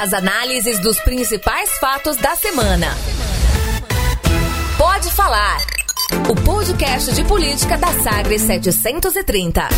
As análises dos principais fatos da semana. Pode falar. O podcast de política da Sagres 730.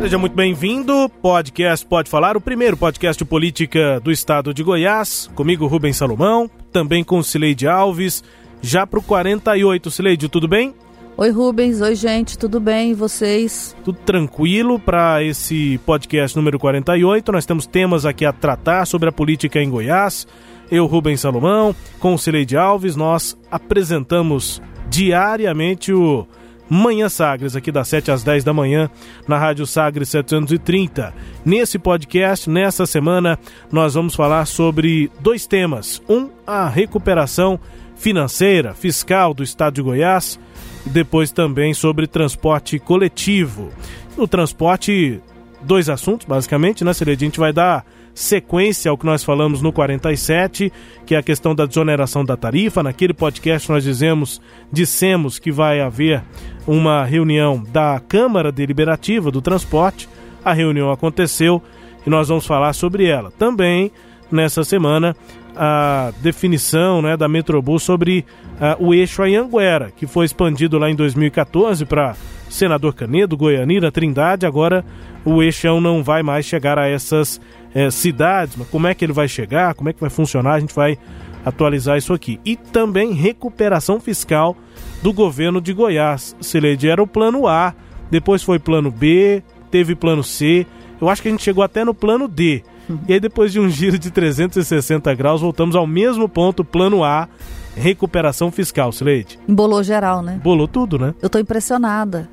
Seja muito bem-vindo. Podcast Pode Falar, o primeiro podcast de política do estado de Goiás. Comigo, Rubens Salomão, também com Cileide Alves. Já para o 48, Cileide, tudo bem? Oi Rubens, oi gente, tudo bem? E vocês? Tudo tranquilo para esse podcast número 48. Nós temos temas aqui a tratar sobre a política em Goiás. Eu, Rubens Salomão, com o Cileide Alves, nós apresentamos diariamente o Manhã Sagres, aqui das 7 às 10 da manhã, na Rádio Sagres 730. Nesse podcast, nessa semana, nós vamos falar sobre dois temas. Um, a recuperação financeira, fiscal do estado de Goiás depois também sobre transporte coletivo. No transporte, dois assuntos, basicamente, né, Celede? A gente vai dar sequência ao que nós falamos no 47, que é a questão da desoneração da tarifa. Naquele podcast nós dizemos, dissemos que vai haver uma reunião da Câmara Deliberativa do Transporte. A reunião aconteceu e nós vamos falar sobre ela. Também nessa semana a definição né, da Metrobus sobre uh, o eixo Anhanguera, que foi expandido lá em 2014 para Senador Canedo, Goianira, Trindade. Agora o eixão não vai mais chegar a essas eh, cidades. Mas como é que ele vai chegar? Como é que vai funcionar? A gente vai atualizar isso aqui. E também recuperação fiscal do governo de Goiás. Celede era o plano A, depois foi plano B, teve plano C. Eu acho que a gente chegou até no plano D e aí, depois de um giro de 360 graus, voltamos ao mesmo ponto, plano A, recuperação fiscal, Sileide. Embolou geral, né? Embolou tudo, né? Eu tô impressionada.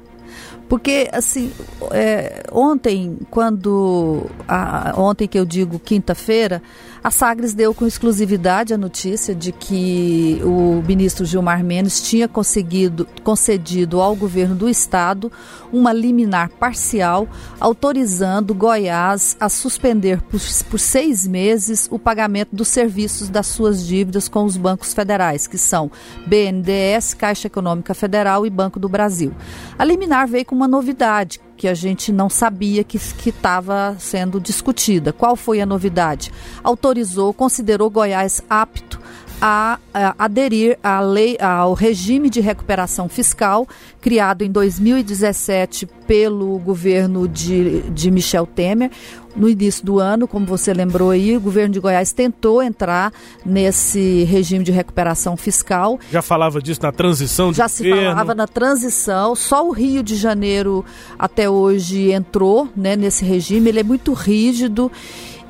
Porque, assim, é, ontem, quando. A, ontem que eu digo quinta-feira, a Sagres deu com exclusividade a notícia de que o ministro Gilmar Mendes tinha conseguido, concedido ao governo do estado uma liminar parcial autorizando Goiás a suspender por, por seis meses o pagamento dos serviços das suas dívidas com os bancos federais, que são BNDES, Caixa Econômica Federal e Banco do Brasil. A liminar veio com uma novidade que a gente não sabia que estava sendo discutida. Qual foi a novidade? Autorizou, considerou Goiás apto a, a, aderir à lei, ao regime de recuperação fiscal criado em 2017 pelo governo de, de Michel Temer. No início do ano, como você lembrou aí, o governo de Goiás tentou entrar nesse regime de recuperação fiscal. Já falava disso na transição Já se governo. falava na transição, só o Rio de Janeiro até hoje entrou né, nesse regime, ele é muito rígido.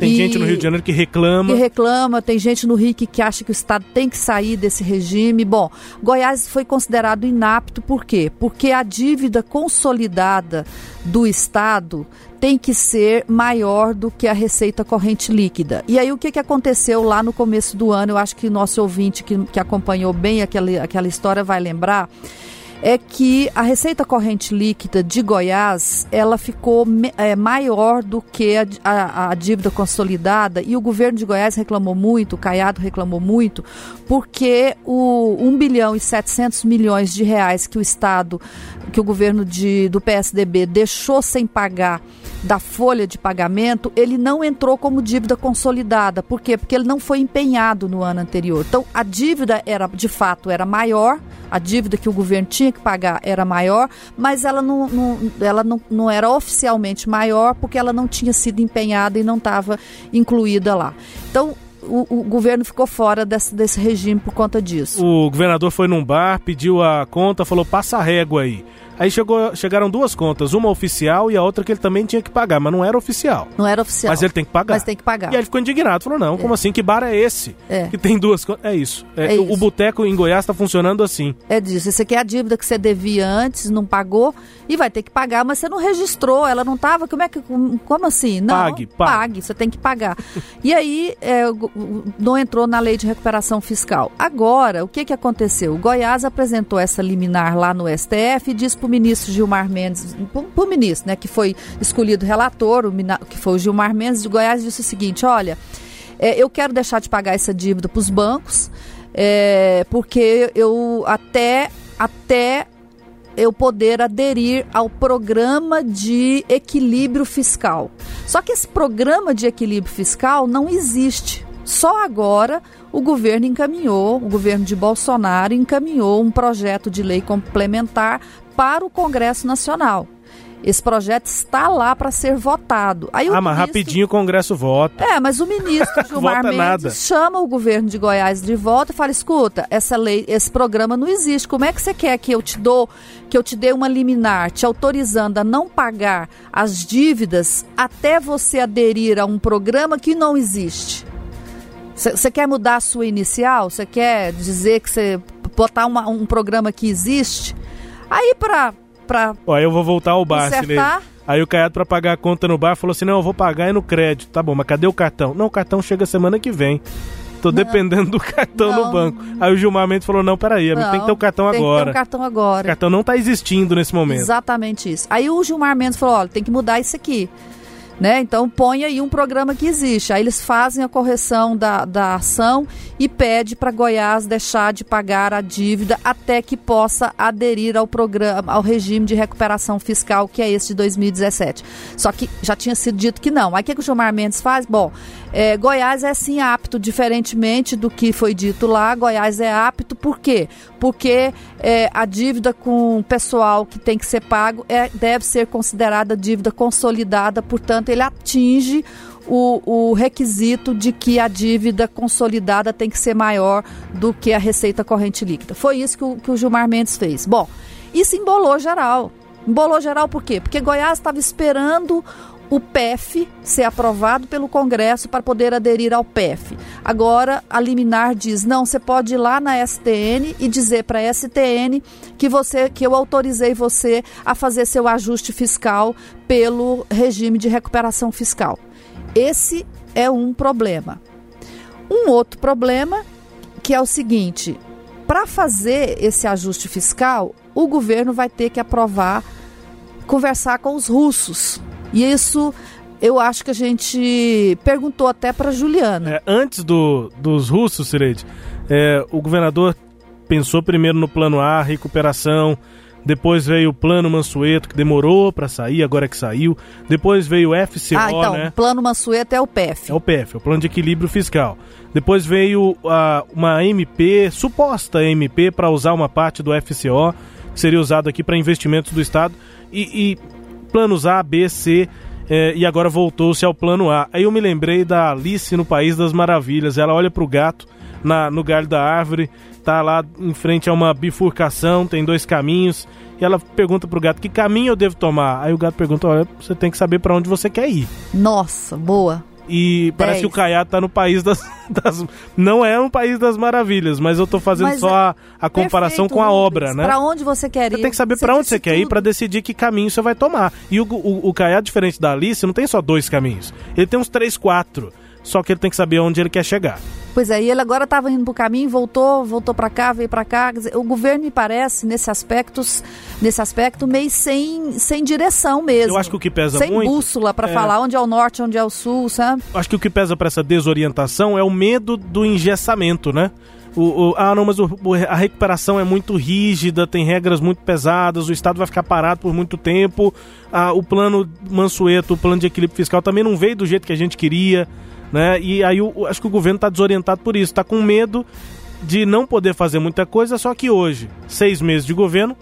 Tem e, gente no Rio de Janeiro que reclama. Que reclama, tem gente no Rio que, que acha que o Estado tem que sair desse regime. Bom, Goiás foi considerado inapto por quê? Porque a dívida consolidada do Estado tem que ser maior do que a receita corrente líquida. E aí o que, que aconteceu lá no começo do ano? Eu acho que nosso ouvinte que, que acompanhou bem aquela, aquela história vai lembrar é que a receita corrente líquida de Goiás ela ficou é, maior do que a, a, a, dívida consolidada. E o governo de Goiás reclamou muito, o Caiado reclamou muito, porque o 1 bilhão e 700 milhões de reais que o Estado, que o governo de, do PSDB deixou sem pagar da folha de pagamento, ele não entrou como dívida consolidada. Por quê? Porque ele não foi empenhado no ano anterior. Então, a dívida era, de fato, era maior, a dívida que o governo tinha que pagar era maior, mas ela não, não ela não, não era oficialmente maior porque ela não tinha sido empenhada e não estava incluída lá. Então, o, o, governo ficou fora desse, desse regime por conta disso. O governador foi num bar, pediu a conta, falou: passa a régua aí. Aí chegou, chegaram duas contas, uma oficial e a outra que ele também tinha que pagar, mas não era oficial. Não era oficial. Mas ele tem que pagar. Mas tem que pagar. E aí ele ficou indignado, falou: não, é. como assim? Que bar é esse? É. Que tem duas contas. É isso. É, é o, o boteco em Goiás está funcionando assim. É disso. Isso aqui é a dívida que você devia antes, não pagou e vai ter que pagar, mas você não registrou, ela não estava. Como é que. Como assim? Não. Pague, pague. pague você tem que pagar. e aí é, não entrou na lei de recuperação fiscal. Agora, o que, que aconteceu? O Goiás apresentou essa liminar lá no STF e disse para o ministro Gilmar Mendes, para o ministro, né, que foi escolhido relator, o, que foi o Gilmar Mendes de Goiás, disse o seguinte: olha, é, eu quero deixar de pagar essa dívida para os bancos, é, porque eu até, até eu poder aderir ao programa de equilíbrio fiscal. Só que esse programa de equilíbrio fiscal não existe. Só agora o governo encaminhou, o governo de Bolsonaro encaminhou um projeto de lei complementar para o Congresso Nacional. Esse projeto está lá para ser votado. Aí ah, mas rapidinho o Congresso vota. É, mas o ministro Gilmar Mendes nada. chama o governo de Goiás de volta e fala: escuta, essa lei, esse programa não existe. Como é que você quer que eu te dou, que eu te dê uma liminar, te autorizando a não pagar as dívidas até você aderir a um programa que não existe? Você quer mudar a sua inicial? Você quer dizer que você botar uma, um programa que existe? Aí para pra. Ó, eu vou voltar ao bar, acertar. Aí o Caiado, pra pagar a conta no bar, falou assim: não, eu vou pagar é no crédito. Tá bom, mas cadê o cartão? Não, o cartão chega semana que vem. Tô dependendo do cartão não, no banco. Aí o Gilmar Mendes falou: não, peraí, não, tem que ter o cartão tem agora. Tem que ter o cartão agora. O cartão não tá existindo nesse momento. Exatamente isso. Aí o Gilmar Mendes falou: olha, tem que mudar isso aqui. Né? Então põe aí um programa que existe. Aí eles fazem a correção da, da ação e pede para Goiás deixar de pagar a dívida até que possa aderir ao programa, ao regime de recuperação fiscal que é esse de 2017. Só que já tinha sido dito que não. Aí o que, que o Gilmar Mendes faz? Bom, é, Goiás é sim apto, diferentemente do que foi dito lá, Goiás é apto por quê? Porque é, a dívida com o pessoal que tem que ser pago é, deve ser considerada dívida consolidada, portanto, ele atinge o, o, requisito de que a dívida consolidada tem que ser maior do que a receita corrente líquida. Foi isso que o, que o Gilmar Mendes fez. Bom, isso embolou geral. Embolou geral por quê? Porque Goiás estava esperando o PEF ser aprovado pelo Congresso para poder aderir ao PEF. Agora, a liminar diz: não, você pode ir lá na STN e dizer para a STN que você que eu autorizei você a fazer seu ajuste fiscal pelo regime de recuperação fiscal. Esse é um problema. Um outro problema que é o seguinte: para fazer esse ajuste fiscal, o governo vai ter que aprovar, conversar com os russos e isso eu acho que a gente perguntou até para Juliana. É, antes do, dos russos, Sireide, é, o governador pensou primeiro no plano A, recuperação, depois veio o plano Mansueto, que demorou para sair, agora é que saiu. Depois veio o FCO, ah, então, né? o plano Mansueto é o PEF. É o PEF, é o plano de equilíbrio fiscal. Depois veio a, uma MP, suposta MP, para usar uma parte do FCO, que seria usado aqui para investimentos do Estado. E, e planos A, B, C, é, e agora voltou-se ao plano A. Aí eu me lembrei da Alice no País das Maravilhas. Ela olha para o gato na, no galho da árvore, tá lá em frente a uma bifurcação, tem dois caminhos. E ela pergunta pro gato que caminho eu devo tomar. Aí o gato pergunta: olha, você tem que saber para onde você quer ir. Nossa, boa. E parece que o Caiado tá no país das, das, Não é um país das maravilhas, mas eu tô fazendo mas só é a, a comparação com a obra, né? Pra onde você quer ir? Você tem que saber para onde você quer ir para decidir que caminho você vai tomar. E o, o, o Caiado, diferente da Alice, não tem só dois caminhos. Ele tem uns três, quatro. Só que ele tem que saber onde ele quer chegar. Pois é, e ele agora estava indo para o caminho, voltou, voltou para cá, veio para cá. Dizer, o governo me parece nesse aspecto, nesse aspecto meio sem, sem direção mesmo. Eu acho que o que pesa sem muito sem bússola para é... falar onde é o norte, onde é o sul, sabe? Acho que o que pesa para essa desorientação é o medo do engessamento, né? O, o, ah, não, mas o, a recuperação é muito rígida, tem regras muito pesadas, o Estado vai ficar parado por muito tempo. Ah, o plano Mansueto, o plano de equilíbrio fiscal também não veio do jeito que a gente queria né? E aí eu, acho que o governo está desorientado por isso, está com medo de não poder fazer muita coisa, só que hoje, seis meses de governo,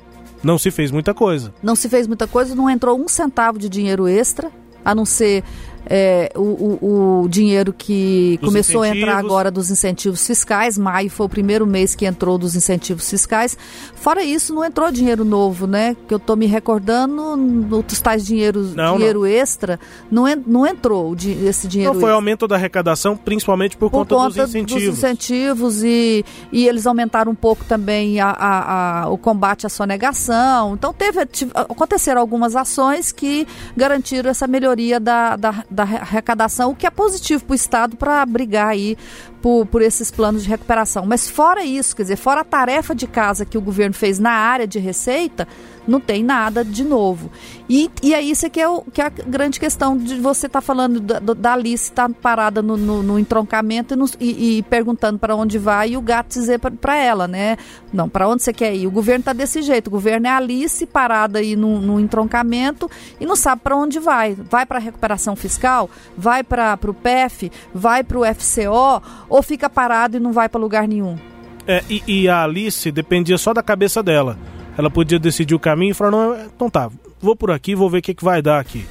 não se fez muita coisa. Não se fez muita coisa, não entrou um centavo de dinheiro extra, a não ser é, o, o, o, dinheiro que dos começou incentivos. a entrar agora dos incentivos fiscais. Maio foi o primeiro mês que entrou dos incentivos fiscais. Fora isso, não entrou dinheiro novo, né? Que eu estou me recordando, outros tais dinheiro, não, dinheiro não. extra, não, não entrou esse dinheiro Não foi extra. aumento da arrecadação, principalmente por, por conta, conta, dos incentivos. Dos incentivos e, e eles aumentaram um pouco também a, a, a, o combate à sonegação. Então teve, aconteceram algumas ações que garantiram essa melhoria da, da da arrecadação, o que é positivo para o Estado para brigar aí por, por esses planos de recuperação. Mas fora isso, quer dizer, fora a tarefa de casa que o governo fez na área de receita, não tem nada de novo. E, e é isso que é, o, que é a grande questão de você estar tá falando da, da Alice estar tá parada no, no, no entroncamento e, no, e, e perguntando para onde vai e o gato dizer para ela, né? Não, para onde você quer ir? O governo está desse jeito. O governo é a Alice parada aí no, no entroncamento e não sabe para onde vai. Vai para a recuperação fiscal? Vai para o PEF? Vai para o FCO? Ou fica parado e não vai para lugar nenhum? É, e, e a Alice dependia só da cabeça dela ela podia decidir o caminho e falar, não, então tá, vou por aqui, vou ver o que, que vai dar aqui.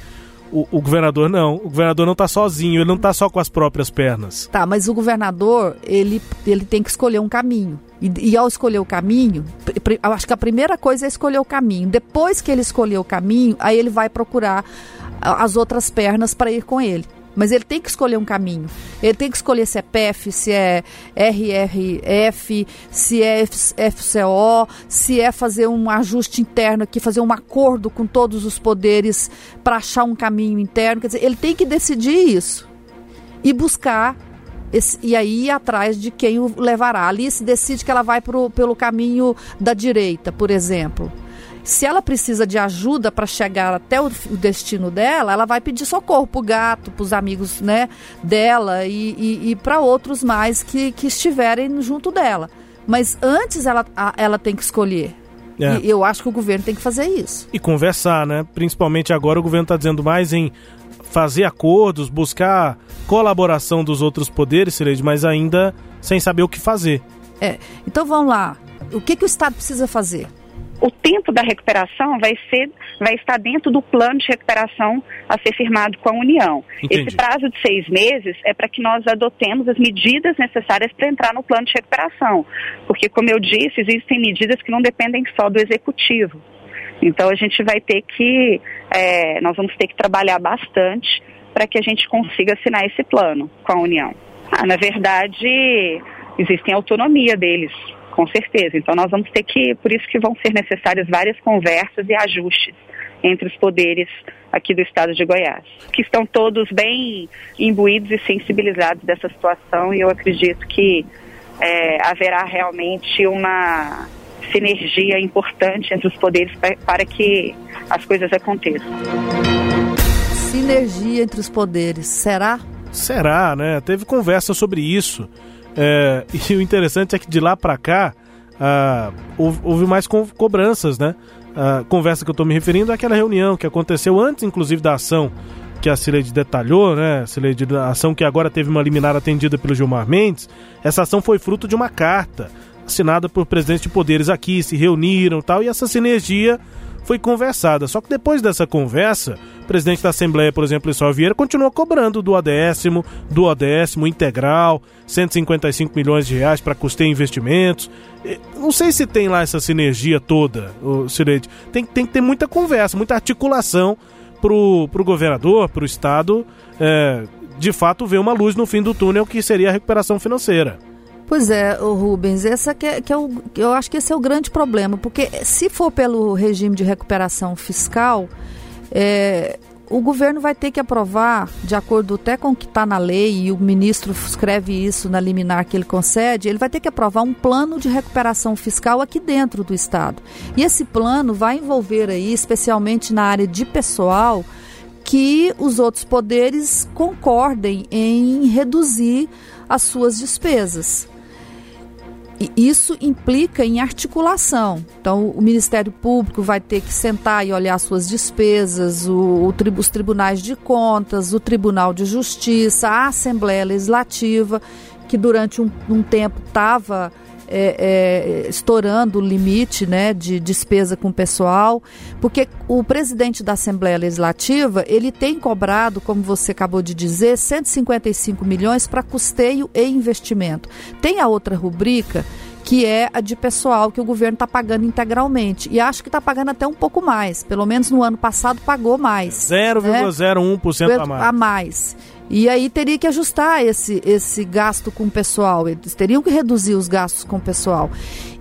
O, o, governador não, o governador não está sozinho, ele não está só com as próprias pernas. Tá, mas o governador, ele, ele tem que escolher um caminho. E, e ao escolher o caminho, eu acho que a primeira coisa é escolher o caminho. Depois que ele escolher o caminho, aí ele vai procurar as outras pernas para ir com ele mas ele tem que escolher um caminho. Ele tem que escolher se é PF, se é RRF, se é FCO, se é fazer um ajuste interno aqui, fazer um acordo com todos os poderes para achar um caminho interno. Quer dizer, ele tem que decidir isso e buscar esse, e aí ir atrás de quem o levará. Ali se decide que ela vai pro, pelo caminho da direita, por exemplo. Se ela precisa de ajuda para chegar até o, destino dela, ela vai pedir socorro para o gato, para os amigos né, dela e, e, e para outros mais que, que estiverem junto dela. Mas antes ela, ela tem que escolher. É. E eu acho que o governo tem que fazer isso. E conversar, né? Principalmente agora o governo está dizendo mais em fazer acordos, buscar colaboração dos outros poderes, Sileide, mas ainda sem saber o que fazer. É. Então vamos lá. O que, que o Estado precisa fazer? O tempo da recuperação vai, ser, vai estar dentro do plano de recuperação a ser firmado com a União. Entendi. Esse prazo de seis meses é para que nós adotemos as medidas necessárias para entrar no plano de recuperação. Porque, como eu disse, existem medidas que não dependem só do executivo. Então, a gente vai ter que, é, nós vamos ter que trabalhar bastante para que a gente consiga assinar esse plano com a União. Ah, na verdade, existem autonomia deles com certeza. Então nós vamos ter que, por isso que vão ser necessárias várias conversas e ajustes entre os poderes aqui do estado de Goiás, que estão todos bem imbuídos e sensibilizados dessa situação e eu acredito que é, haverá realmente uma sinergia importante entre os poderes para, para que as coisas aconteçam. Sinergia entre os poderes, será? Será, né? Teve conversa sobre isso. É, e o interessante é que de lá para cá ah, houve, mais co cobranças, né? A conversa que eu estou me referindo é aquela reunião que aconteceu antes, inclusive, da ação que a Cileide detalhou, né? Cileide, a ação que agora teve uma liminar atendida pelo Gilmar Mendes. Essa ação foi fruto de uma carta assinada por presidentes de poderes aqui, se reuniram tal, e essa sinergia foi conversada. Só que depois dessa conversa, o presidente da Assembleia, por exemplo, Israel Vieira, continuou cobrando do odécimo, do odécimo integral, 155 milhões de reais para custear investimentos. Não sei se tem lá essa sinergia toda, Cirete. Tem, tem que ter muita conversa, muita articulação pro, pro governador, pro Estado, é, de fato ver uma luz no fim do túnel que seria a recuperação financeira. Pois é, Rubens, essa que é, que é o, eu acho que esse é o grande problema, porque se for pelo regime de recuperação fiscal, é, o governo vai ter que aprovar, de acordo até com o que está na lei, e o ministro escreve isso na liminar que ele concede, ele vai ter que aprovar um plano de recuperação fiscal aqui dentro do Estado. E esse plano vai envolver aí, especialmente na área de pessoal, que os outros poderes concordem em reduzir as suas despesas. E isso implica em articulação. Então, o Ministério Público vai ter que sentar e olhar suas despesas, o, o, os tribunais de contas, o Tribunal de Justiça, a Assembleia Legislativa, que durante um, um tempo estava é, é, estourando o limite né, de despesa com o pessoal, porque o presidente da Assembleia Legislativa ele tem cobrado, como você acabou de dizer, 155 milhões para custeio e investimento. Tem a outra rubrica que é a de pessoal que o governo está pagando integralmente. E acho que está pagando até um pouco mais. Pelo menos no ano passado pagou mais. 0,01% né? a mais. A mais. E aí teria que ajustar esse, esse gasto com o pessoal. Eles teriam que reduzir os gastos com o pessoal.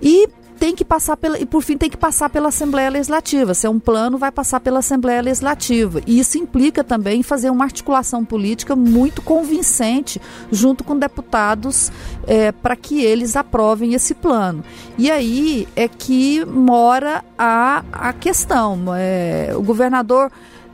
E tem que passar pela, e por fim tem que passar pela Assembleia Legislativa. Se é um plano, vai passar pela Assembleia Legislativa. E isso implica também fazer uma articulação política muito convincente junto com deputados é, para que eles aprovem esse plano. E aí é que mora a, a questão. É, o governador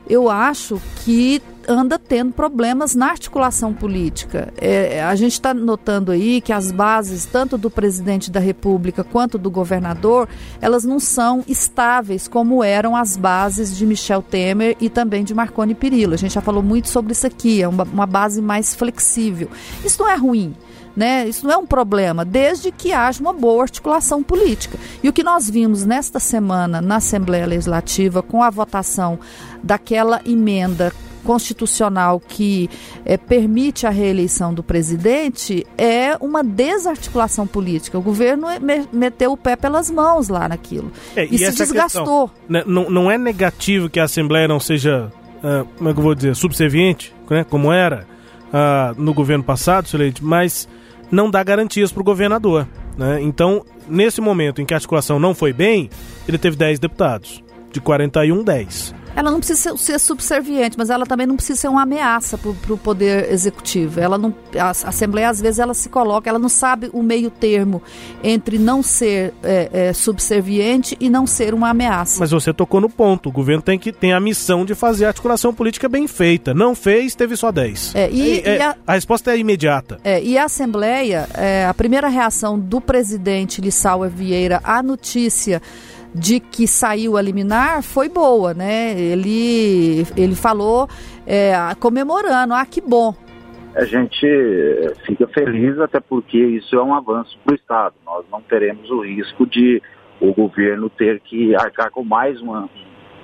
eu acho que anda tendo problemas na articulação política. É, a gente está notando aí que as bases, tanto do presidente da República quanto do governador, elas não são estáveis como eram as bases de Michel Temer e também de Marconi Perillo. A gente já falou muito sobre isso aqui, é uma, uma base mais flexível. Isso não é ruim. Né? Isso não é um problema, desde que haja uma boa articulação política. E o que nós vimos nesta semana na Assembleia Legislativa, com a votação daquela emenda constitucional que é, permite a reeleição do presidente é uma desarticulação política. O governo me meteu o pé pelas mãos lá naquilo. É, e, e se desgastou. Questão, né, não, não é negativo que a Assembleia não seja, uh, como é que eu vou dizer, subserviente, né, como era uh, no governo passado, Sileide, mas não dá garantias para o governador. Né? Então, nesse momento em que a articulação não foi bem, ele teve 10 deputados. De 41, 10. Ela não precisa ser, subserviente, mas ela também não precisa ser uma ameaça para o poder executivo. Ela não, a, Assembleia às vezes ela se coloca, ela não sabe o meio termo entre não ser é, é, subserviente e não ser uma ameaça. Mas você tocou no ponto. O governo tem que tem a missão de fazer a articulação política bem feita. Não fez, teve só 10. É, e, e, a, a, resposta é imediata. É, e a Assembleia, é, a primeira reação do presidente Lissauer Vieira à notícia de que saiu a liminar foi boa, né? Ele, ele falou é, comemorando, ah, que bom. A gente fica feliz até porque isso é um avanço para o Estado. Nós não teremos o risco de o governo ter que arcar com mais uma,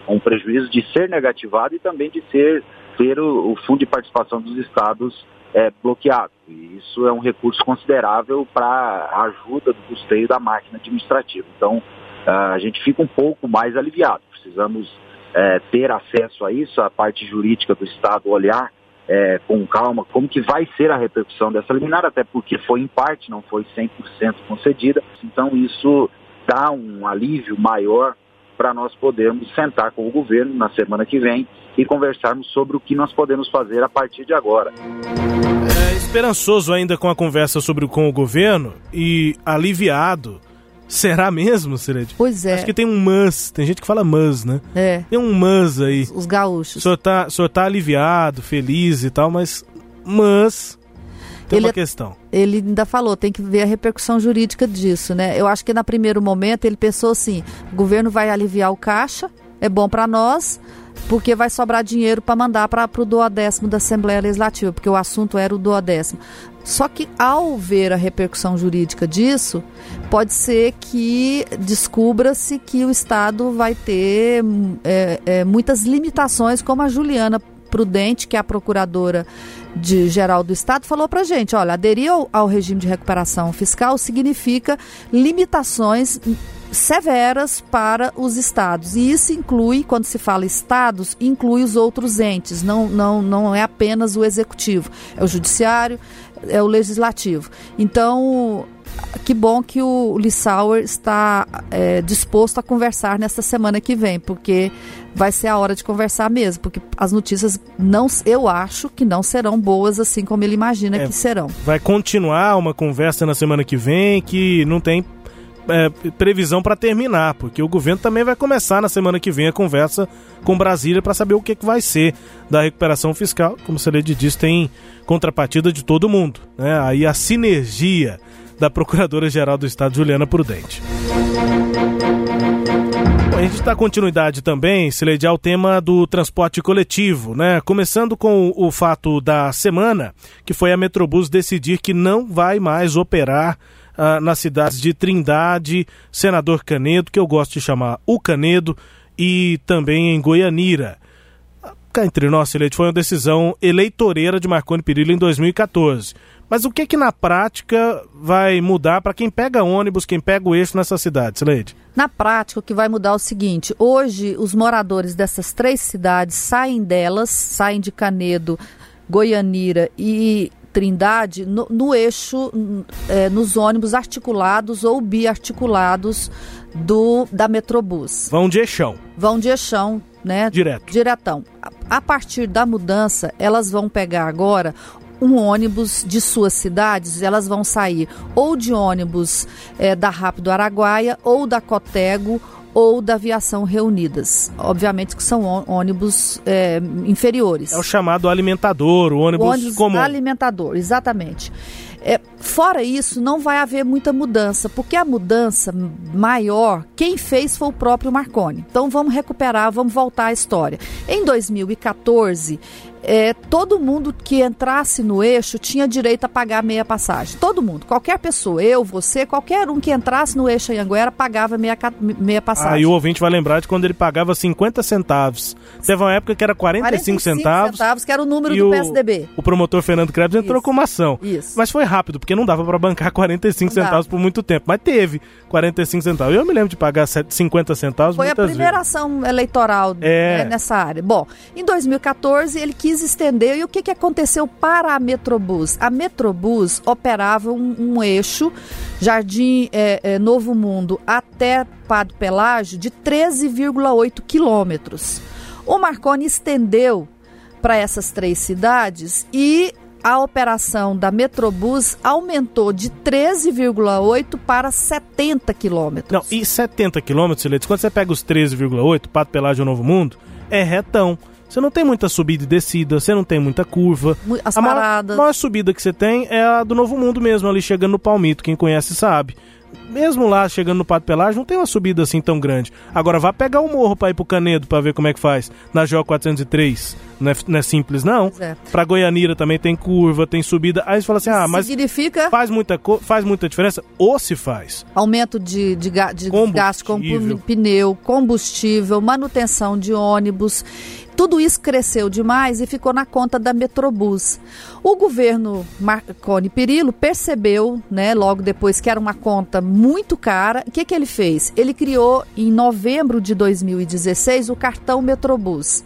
um prejuízo de ser negativado e também de ser ter o, o fundo de participação dos estados é, bloqueado. E isso é um recurso considerável para a ajuda do custeio da máquina administrativa. Então, a gente fica um pouco mais aliviado. Precisamos é, ter acesso a isso, a parte jurídica do Estado olhar é, com calma como que vai ser a repercussão dessa liminar, até porque foi em parte, não foi 100% concedida. Então isso dá um alívio maior para nós podermos sentar com o governo na semana que vem e conversarmos sobre o que nós podemos fazer a partir de agora. É esperançoso ainda com a conversa sobre com o governo e aliviado Será mesmo, Sired? Pois é. Acho que tem um mas, tem gente que fala mas, né? É. Tem um mas aí. Os, os gaúchos. O senhor, tá, o senhor tá aliviado, feliz e tal, mas mas tem ele, uma questão. Ele ainda falou, tem que ver a repercussão jurídica disso, né? Eu acho que na primeiro momento ele pensou assim, o governo vai aliviar o caixa, é bom para nós, porque vai sobrar dinheiro para mandar para o duodécimo da Assembleia Legislativa, porque o assunto era o duodécimo. Só que ao ver a repercussão jurídica disso, pode ser que descubra-se que o Estado vai ter é, é, muitas limitações, como a Juliana Prudente, que é a procuradora de geral do Estado, falou para gente, olha, aderir ao, ao regime de recuperação fiscal significa limitações severas para os estados. E isso inclui, quando se fala estados, inclui os outros entes, não, não, não é apenas o executivo, é o judiciário, é o legislativo. Então, que bom que o Lissauer está é, disposto a conversar nessa semana que vem, porque vai ser a hora de conversar mesmo, porque as notícias não, eu acho que não serão boas assim como ele imagina é, que serão. Vai continuar uma conversa na semana que vem que não tem é, previsão para terminar, porque o governo também vai começar na semana que vem a conversa com Brasília para saber o que, que vai ser da recuperação fiscal. Como o Celede disse, tem contrapartida de todo mundo. Né? Aí a sinergia da Procuradora-Geral do Estado, Juliana Prudente. Bom, a gente dá continuidade também, Celede, ao tema do transporte coletivo, né? Começando com o fato da semana, que foi a Metrobus decidir que não vai mais operar ah, nas cidades de Trindade, Senador Canedo, que eu gosto de chamar o Canedo, e também em Goianira. Cá entre nós, Silete, foi uma decisão eleitoreira de Marconi Perillo em 2014. Mas o que que na prática vai mudar para quem pega ônibus, quem pega o eixo nessa cidade, Sileide? Na prática, o que vai mudar é o seguinte: hoje, os moradores dessas três cidades saem delas, saem de Canedo, Goianira e Trindade no, no eixo, é, nos ônibus articulados ou biarticulados do da Metrobus. Vão de eixão. Vão de eixão, né? Direto. Diretão. A, a partir da mudança, elas vão pegar agora um ônibus de suas cidades, elas vão sair ou de ônibus é, da Rápido Araguaia ou da Cotego ou da Aviação Reunidas. Obviamente que são ônibus é, inferiores. É o chamado alimentador, o ônibus, o ônibus comum. alimentador, exatamente. É, fora isso, não vai haver muita mudança, porque a mudança maior, quem fez foi o próprio Marconi. Então vamos recuperar, vamos voltar à história. Em 2014, é, todo mundo que entrasse no eixo tinha direito a pagar meia passagem. Todo mundo, qualquer pessoa, eu, você, qualquer um que entrasse no eixo Anhanguera pagava meia, meia passagem. Aí o ouvinte vai lembrar de quando ele pagava 50 centavos. Teve uma época que era 45, 45 centavos. centavos, que era o número do o, PSDB. O promotor Fernando Krebs entrou Isso. com uma ação. Isso. Mas foi rápido, porque não dava para bancar 45 não centavos dava. por muito tempo. Mas teve 45 centavos. Eu me lembro de pagar 50 centavos Foi a primeira vezes. ação eleitoral é. né, nessa área. Bom, em 2014 ele quis quis estender. E o que, que aconteceu para a Metrobus? A Metrobus operava um, um eixo Jardim é, é, Novo Mundo até Padre Pelágio de 13,8 quilômetros. O Marconi estendeu para essas três cidades e a operação da Metrobus aumentou de 13,8 para 70 quilômetros. Não, e 70 quilômetros, quando você pega os 13,8, Pato Pelágio Novo Mundo, é retão. Você não tem muita subida e descida, você não tem muita curva. As a paradas. Maior, maior subida que você tem é a do Novo Mundo mesmo, ali chegando no Palmito. Quem conhece sabe mesmo lá chegando no Pato Pelágio, não tem uma subida assim tão grande. Agora vá pegar o morro para ir pro Canedo para ver como é que faz na GO 403. Não é, não é simples, não. É. Pra Goianira também tem curva, tem subida. Aí você fala assim: ah, mas. Significa. Faz muita, faz muita diferença? Ou se faz. Aumento de, de, de gasto com pneu, combustível, manutenção de ônibus. Tudo isso cresceu demais e ficou na conta da Metrobus. O governo Marconi Perillo percebeu, né, logo depois que era uma conta muito cara, o que, que ele fez? Ele criou em novembro de 2016 o cartão Metrobus.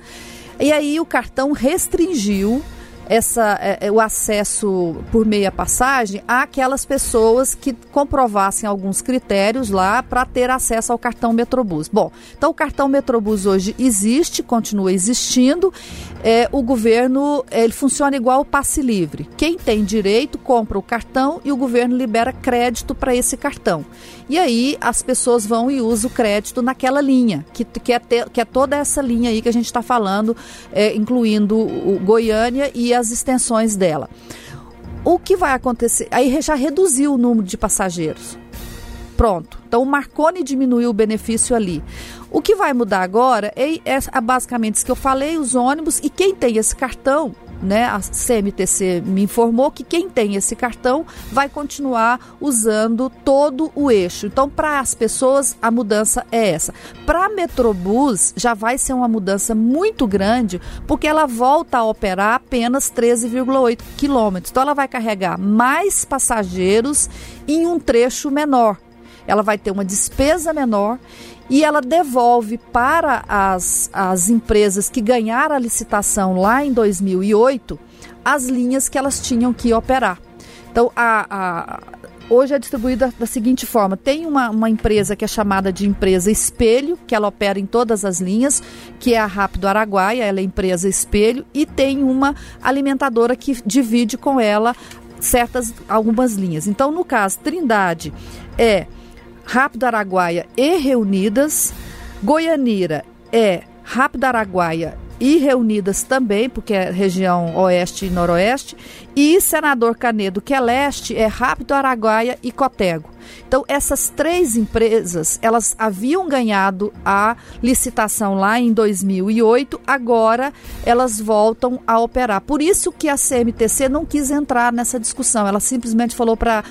E aí o cartão restringiu essa, é, é, o acesso por meia passagem àquelas pessoas que comprovassem alguns critérios lá para ter acesso ao cartão Metrobus. Bom, então o cartão Metrobus hoje existe, continua existindo. É, o governo ele funciona igual o passe livre. Quem tem direito compra o cartão e o governo libera crédito para esse cartão. E aí as pessoas vão e usam o crédito naquela linha, que, que, é, que é toda essa linha aí que a gente está falando, é, incluindo o Goiânia e as extensões dela. O que vai acontecer? Aí já reduziu o número de passageiros. Pronto. Então o Marconi diminuiu o benefício ali. O que vai mudar agora é, é basicamente isso que eu falei, os ônibus e quem tem esse cartão né, a CMTC me informou que quem tem esse cartão vai continuar usando todo o eixo. Então, para as pessoas, a mudança é essa. Para Metrobus, já vai ser uma mudança muito grande, porque ela volta a operar apenas 13,8 quilômetros. Então, ela vai carregar mais passageiros em um trecho menor. Ela vai ter uma despesa menor e ela devolve para as, as empresas que ganharam a licitação lá em 2008 as linhas que elas tinham que operar. Então, a, a, hoje é distribuída da seguinte forma: tem uma, uma empresa que é chamada de empresa espelho, que ela opera em todas as linhas, que é a Rápido Araguaia, ela é empresa espelho, e tem uma alimentadora que divide com ela certas algumas linhas. Então, no caso, Trindade é Rápido Araguaia e Reunidas. Goianira é Rápido Araguaia e Reunidas também, porque é região oeste e noroeste. E Senador Canedo, que é leste, é Rápido Araguaia e Cotego. Então, essas três empresas, elas haviam ganhado a licitação lá em 2008, agora elas voltam a operar. Por isso que a CMTC não quis entrar nessa discussão. Ela simplesmente falou para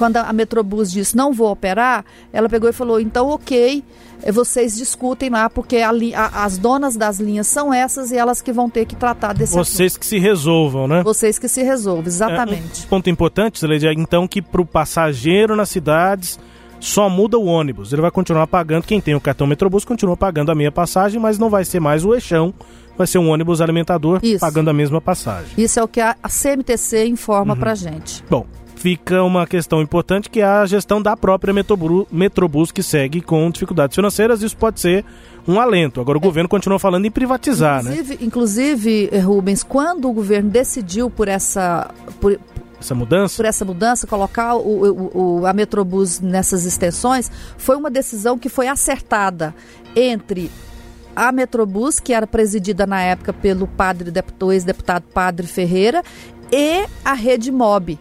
quando a Metrobus disse não vou operar, ela pegou e falou: então, ok, eh, vocês discutem lá, porque a, a, as donas das linhas são essas e elas que vão ter que tratar desse Vocês assunto. que se resolvam, né? Vocês que se resolvam, exatamente. É, um ponto importante, Leide, é então que para o passageiro nas cidades só muda o ônibus. Ele vai continuar pagando, quem tem o cartão Metrobus continua pagando a meia passagem, mas não vai ser mais o eixão vai ser um ônibus alimentador Isso. pagando a mesma passagem. Isso é o que a CMTC informa uhum. para gente. Bom, fica uma questão importante que é a gestão da própria Metrobus, que segue com dificuldades financeiras. Isso pode ser um alento. Agora o é. governo continua falando em privatizar, inclusive, né? Inclusive, eh, Rubens, quando o governo decidiu por essa, por, essa mudança? Por essa mudança, colocar o, o, o, a Metrobus nessas extensões, foi uma decisão que foi acertada entre a Metrobus, que era presidida na época pelo padre, ex-deputado Padre Ferreira, e a Rede Mob,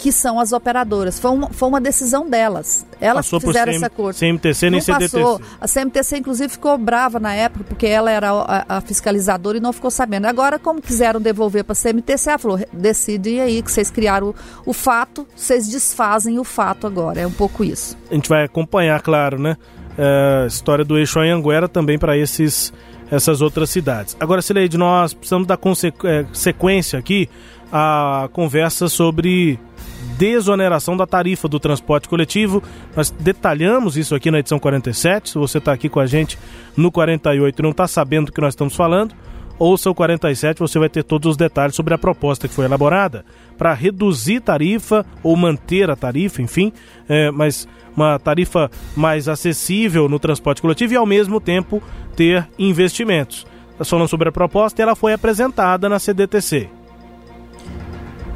que são as operadoras. Foi uma, foi uma decisão delas. Elas passou fizeram essa acordo. CMTC nem CDTC. Passou. A CMTC, inclusive, ficou brava na época, porque ela era a, a fiscalizadora e não ficou sabendo. Agora, como quiseram devolver para a CMTC, ela falou, decidem aí que vocês criaram o, o fato, vocês desfazem o fato agora. É um pouco isso. A gente vai acompanhar, claro, né? É, a história do eixo Anhanguera também para esses essas outras cidades. Agora, Sileide, nós precisamos dar é, sequência aqui a conversa sobre desoneração da tarifa do transporte coletivo. Nós detalhamos isso aqui na edição 47. Se você está aqui com a gente no 48 e não está sabendo do que nós estamos falando, ouça o 47, você vai ter todos os detalhes sobre a proposta que foi elaborada para reduzir tarifa ou manter a tarifa, enfim, é, mas uma tarifa mais acessível no transporte coletivo e ao mesmo tempo ter investimentos. Nós falando sobre a proposta e ela foi apresentada na CDTC.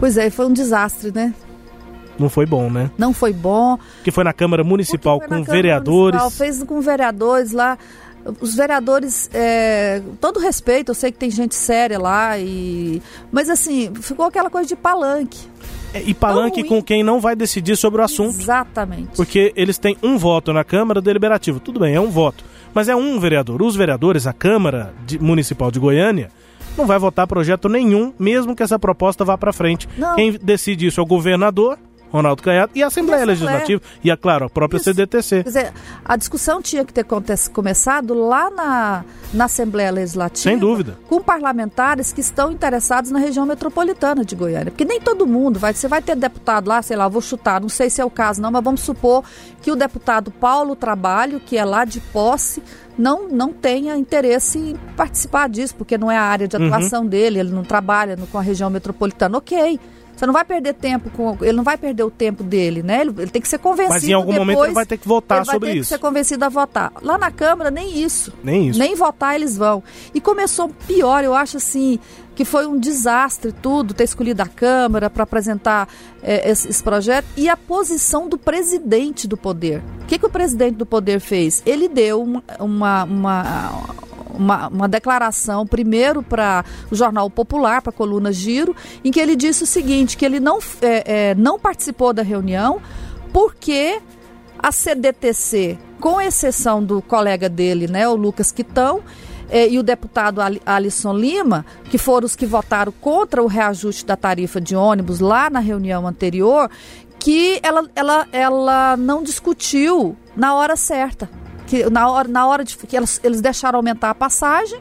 Pois é, foi um desastre, né? Não foi bom, né? Não foi bom. Que foi na Câmara Municipal com Câmara vereadores. Municipal, fez com vereadores lá. Os vereadores, é, todo respeito, eu sei que tem gente séria lá, e mas assim, ficou aquela coisa de palanque. É, e palanque com quem não vai decidir sobre o assunto. Exatamente. Porque eles têm um voto na Câmara Deliberativo. Tudo bem, é um voto. Mas é um vereador. Os vereadores, a Câmara de, Municipal de Goiânia, não vai votar projeto nenhum, mesmo que essa proposta vá para frente. Não. Quem decide isso é o governador Ronaldo Caiado e a Assembleia, e a Assembleia. Legislativa e, é claro, a própria Isso. CDTC. Quer dizer, a discussão tinha que ter começado lá na, na Assembleia Legislativa. Sem dúvida. Com parlamentares que estão interessados na região metropolitana de Goiânia. Porque nem todo mundo vai. Você vai ter deputado lá, sei lá, vou chutar, não sei se é o caso não, mas vamos supor que o deputado Paulo Trabalho, que é lá de posse, não, não tenha interesse em participar disso, porque não é a área de uhum. atuação uhum. dele, ele não trabalha no, com a região metropolitana. Ok. Você não vai perder tempo com. Ele não vai perder o tempo dele, né? Ele, ele tem que ser convencido. Mas em algum depois, momento ele vai ter que votar sobre isso. Ele vai ter que ser convencido a votar. Lá na Câmara, nem isso. Nem isso. Nem votar eles vão. E começou pior, eu acho assim, que foi um desastre tudo, ter escolhido a Câmara para apresentar é, esse, esse, projeto. E a posição do presidente do poder. O que, que o presidente do poder fez? Ele deu uma, uma, uma uma, uma declaração, primeiro para o Jornal Popular, para a coluna Giro, em que ele disse o seguinte: que ele não, é, é, não participou da reunião porque a CDTC, com exceção do colega dele, né, o Lucas Quitão, é, e o deputado Alisson Lima, que foram os que votaram contra o reajuste da tarifa de ônibus lá na reunião anterior, que ela, ela, ela não discutiu na hora certa que na hora, na hora de que eles, eles deixaram aumentar a passagem,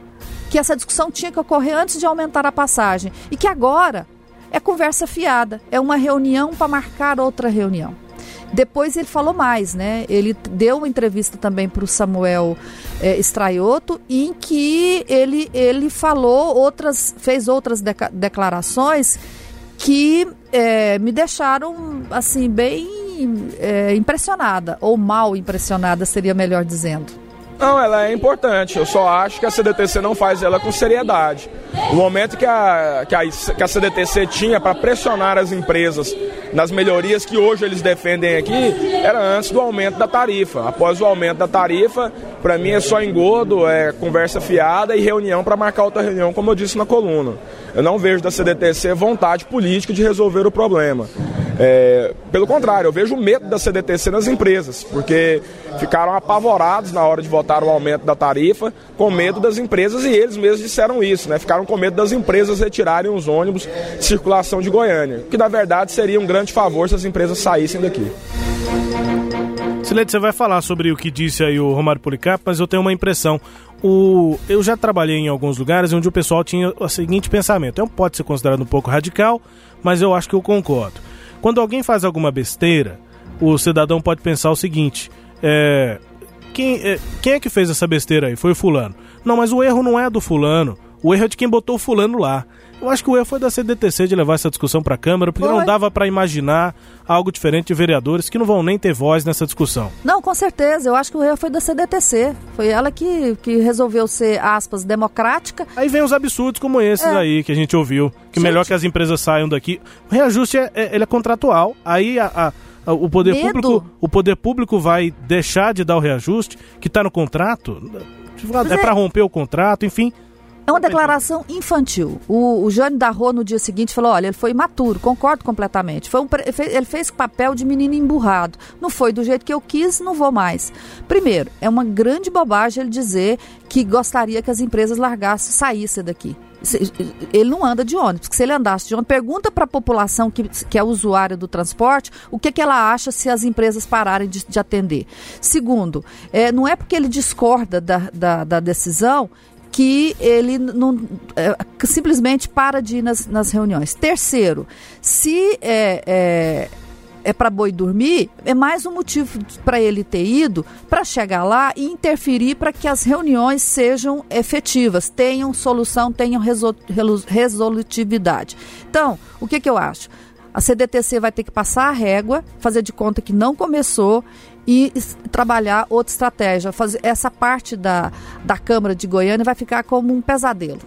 que essa discussão tinha que ocorrer antes de aumentar a passagem e que agora é conversa fiada, é uma reunião para marcar outra reunião. Depois ele falou mais, né? Ele deu uma entrevista também para o Samuel é, em que ele, ele falou outras, fez outras declarações que é, me deixaram assim bem é, impressionada, ou mal impressionada, seria melhor dizendo. Não, ela é importante. Eu só acho que a CDTC não faz ela com seriedade. O momento que a, que a, que a CDTC tinha para pressionar as empresas nas melhorias que hoje eles defendem aqui era antes do aumento da tarifa. Após o aumento da tarifa, para mim é só engodo, é conversa fiada e reunião para marcar outra reunião, como eu disse na coluna. Eu não vejo da CDTC vontade política de resolver o problema. É, pelo contrário, eu vejo medo da CDTC nas empresas, porque ficaram apavorados na hora de votar o aumento da tarifa, com medo das empresas, e eles mesmos disseram isso, né? Ficaram com medo das empresas retirarem os ônibus de circulação de Goiânia, que na verdade seria um grande favor se as empresas saíssem daqui. Silete, você vai falar sobre o que disse aí o Romário Policarpo, mas eu tenho uma impressão. O, eu já trabalhei em alguns lugares onde o pessoal tinha o seguinte pensamento: é pode ser considerado um pouco radical, mas eu acho que eu concordo. Quando alguém faz alguma besteira, o cidadão pode pensar o seguinte: é, quem, é, quem é que fez essa besteira aí? Foi o fulano. Não, mas o erro não é do fulano. O erro é de quem botou o fulano lá. Eu acho que o erro foi da CDTC de levar essa discussão para a Câmara, porque foi. não dava para imaginar algo diferente de vereadores que não vão nem ter voz nessa discussão. Não, com certeza. Eu acho que o erro foi da CDTC. Foi ela que, que resolveu ser, aspas, democrática. Aí vem os absurdos como esses é. aí que a gente ouviu. Que gente... melhor que as empresas saiam daqui. O reajuste é, é ele é contratual. Aí a, a o poder Medo. público o poder público vai deixar de dar o reajuste que está no contrato é, é para romper o contrato enfim é uma declaração infantil. O, o Jânio Darro no dia seguinte falou: olha, ele foi imaturo, concordo completamente. Foi um, ele fez papel de menino emburrado. Não foi do jeito que eu quis, não vou mais. Primeiro, é uma grande bobagem ele dizer que gostaria que as empresas largassem, saíssem daqui. Ele não anda de ônibus, porque se ele andasse de ônibus, pergunta para a população que, que é usuária do transporte o que, que ela acha se as empresas pararem de, de atender. Segundo, é, não é porque ele discorda da, da, da decisão que ele não, é, simplesmente para de ir nas, nas reuniões. Terceiro, se é, é, é para boi dormir, é mais um motivo para ele ter ido para chegar lá e interferir para que as reuniões sejam efetivas, tenham solução, tenham resol, resolutividade. Então, o que, que eu acho? A CDTC vai ter que passar a régua, fazer de conta que não começou e trabalhar outra estratégia. Fazer essa parte da, da Câmara de Goiânia vai ficar como um pesadelo.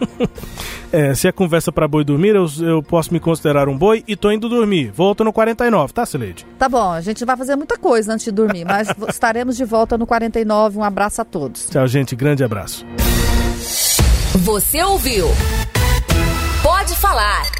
é, se é conversa para boi dormir, eu, eu posso me considerar um boi e tô indo dormir. Volto no 49, tá, Sileide? Tá bom, a gente vai fazer muita coisa antes de dormir, mas estaremos de volta no 49. Um abraço a todos. Tchau, gente. Grande abraço. Você ouviu? Pode falar